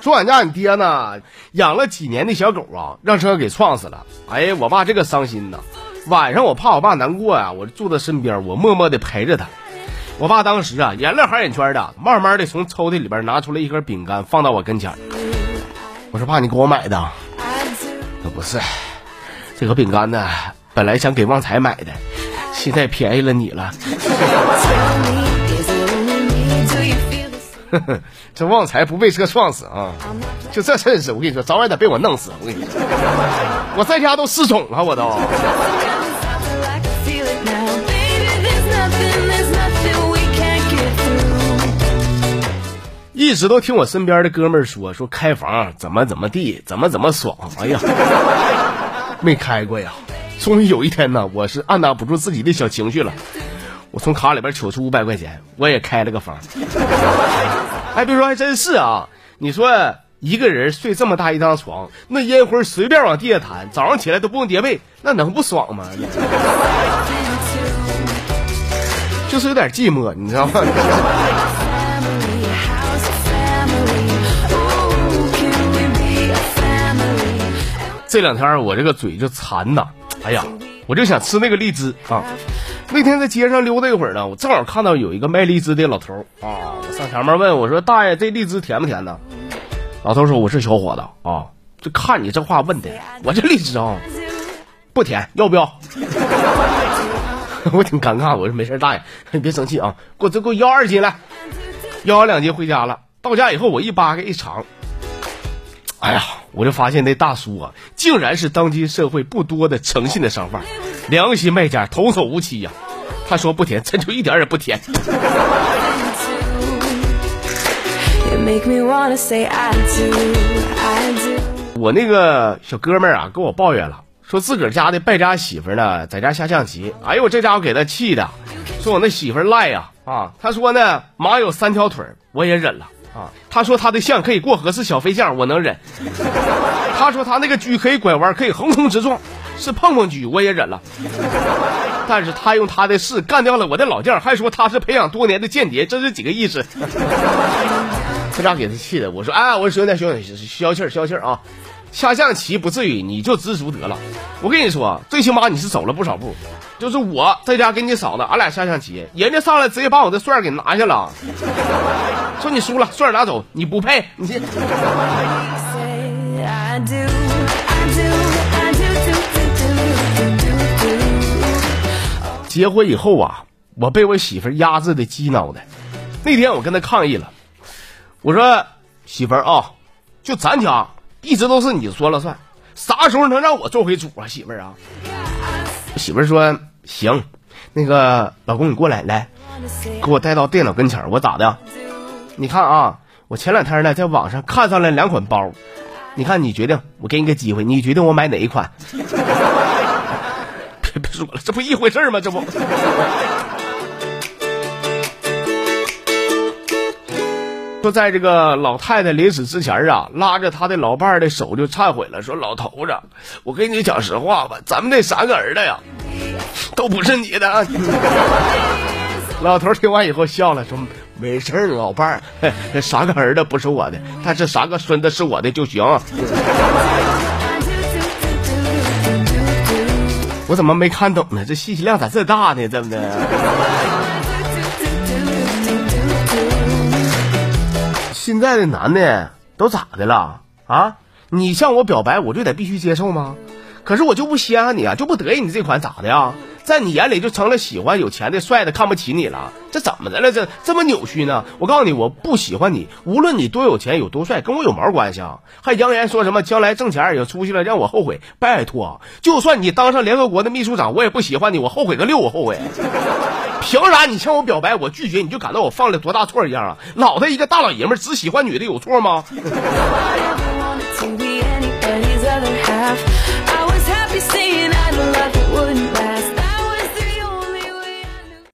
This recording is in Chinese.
说俺家你爹呢，养了几年的小狗啊，让车给撞死了。哎呀，我爸这个伤心呐。晚上我怕我爸难过呀，我住在身边，我默默的陪着他。我爸当时啊，眼泪含眼圈的，慢慢的从抽屉里边拿出来一盒饼干，放到我跟前。我说爸，你给我买的？不是，这个饼干呢，本来想给旺财买的，现在便宜了你了。这旺财不被车撞死啊！就这阵势，我跟你说，早晚得被我弄死。我跟你说，我在家都失宠了，我都。一直都听我身边的哥们儿说，说开房怎么怎么地，怎么怎么爽。哎呀，没开过呀！终于有一天呢，我是按捺不住自己的小情绪了。我从卡里边取出五百块钱，我也开了个房。哎，别说还真是啊！你说一个人睡这么大一张床，那烟灰随便往地下弹，早上起来都不用叠被，那能不爽吗？就是有点寂寞，你知道吗？这两天我这个嘴就馋呐，哎呀，我就想吃那个荔枝啊。那天在街上溜达一会儿呢，我正好看到有一个卖荔枝的老头啊，我上前面问我说：“大爷，这荔枝甜不甜呢？”老头说：“我是小伙子啊，就看你这话问的，我这荔枝啊不甜，要不要？” 我挺尴尬，我说：“没事，大爷，你别生气啊，给我这给我要二斤来，要完两斤回家了。到家以后我一扒开一尝，哎呀，我就发现那大叔啊，竟然是当今社会不多的诚信的商贩。”良心卖家，童叟无欺呀！他说不甜，真就一点也不甜。我那个小哥们儿啊，跟我抱怨了，说自个儿家的败家媳妇呢，在家下象棋。哎呦，我这家伙给他气的，说我那媳妇赖呀啊！他说呢，马有三条腿，我也忍了啊。他说他的象可以过河是小飞象，我能忍。他说他那个车可以拐弯，可以横冲直撞。是碰碰局，我也忍了。但是他用他的事干掉了我的老将，还说他是培养多年的间谍，这是几个意思？这家给他气的，我说哎，我说兄弟兄弟消气儿消气儿啊，下象棋不至于，你就知足得了。我跟你说，最起码你是走了不少步。就是我在家跟你嫂子，俺俩下象棋，人家上来直接把我的帅给拿下了，说你输了，帅拿走，你不配，你。结婚以后啊，我被我媳妇压制的鸡脑袋。那天我跟她抗议了，我说：“媳妇儿啊，就咱家一直都是你说了算，啥时候能让我做回主啊，媳妇儿啊？”媳妇儿说：“行，那个老公你过来，来，给我带到电脑跟前我咋的？你看啊，我前两天呢在网上看上了两款包，你看你决定，我给你个机会，你决定我买哪一款？”别说了，这不一回事吗？这不，说在这个老太太临死之前啊，拉着他的老伴儿的手就忏悔了，说：“老头子，我跟你讲实话吧，咱们那三个儿子呀，都不是你的。”老头听完以后笑了，说：“没事儿，老伴儿，这三个儿子不是我的，但是三个孙子是我的就行。”我怎么没看懂呢？这信息量咋这大呢？怎么的？现在的男的都咋的了啊？你向我表白，我就得必须接受吗？可是我就不稀罕你啊，就不得意你这款咋的呀？在你眼里就成了喜欢有钱的帅的，看不起你了，这怎么的了？这这么扭曲呢？我告诉你，我不喜欢你，无论你多有钱有多帅，跟我有毛关系啊？还扬言说什么将来挣钱有出息了让我后悔？拜托，就算你当上联合国的秘书长，我也不喜欢你，我后悔个六，我后悔。凭啥你向我表白，我拒绝你就感到我犯了多大错一样啊？老子一个大老爷们只喜欢女的有错吗？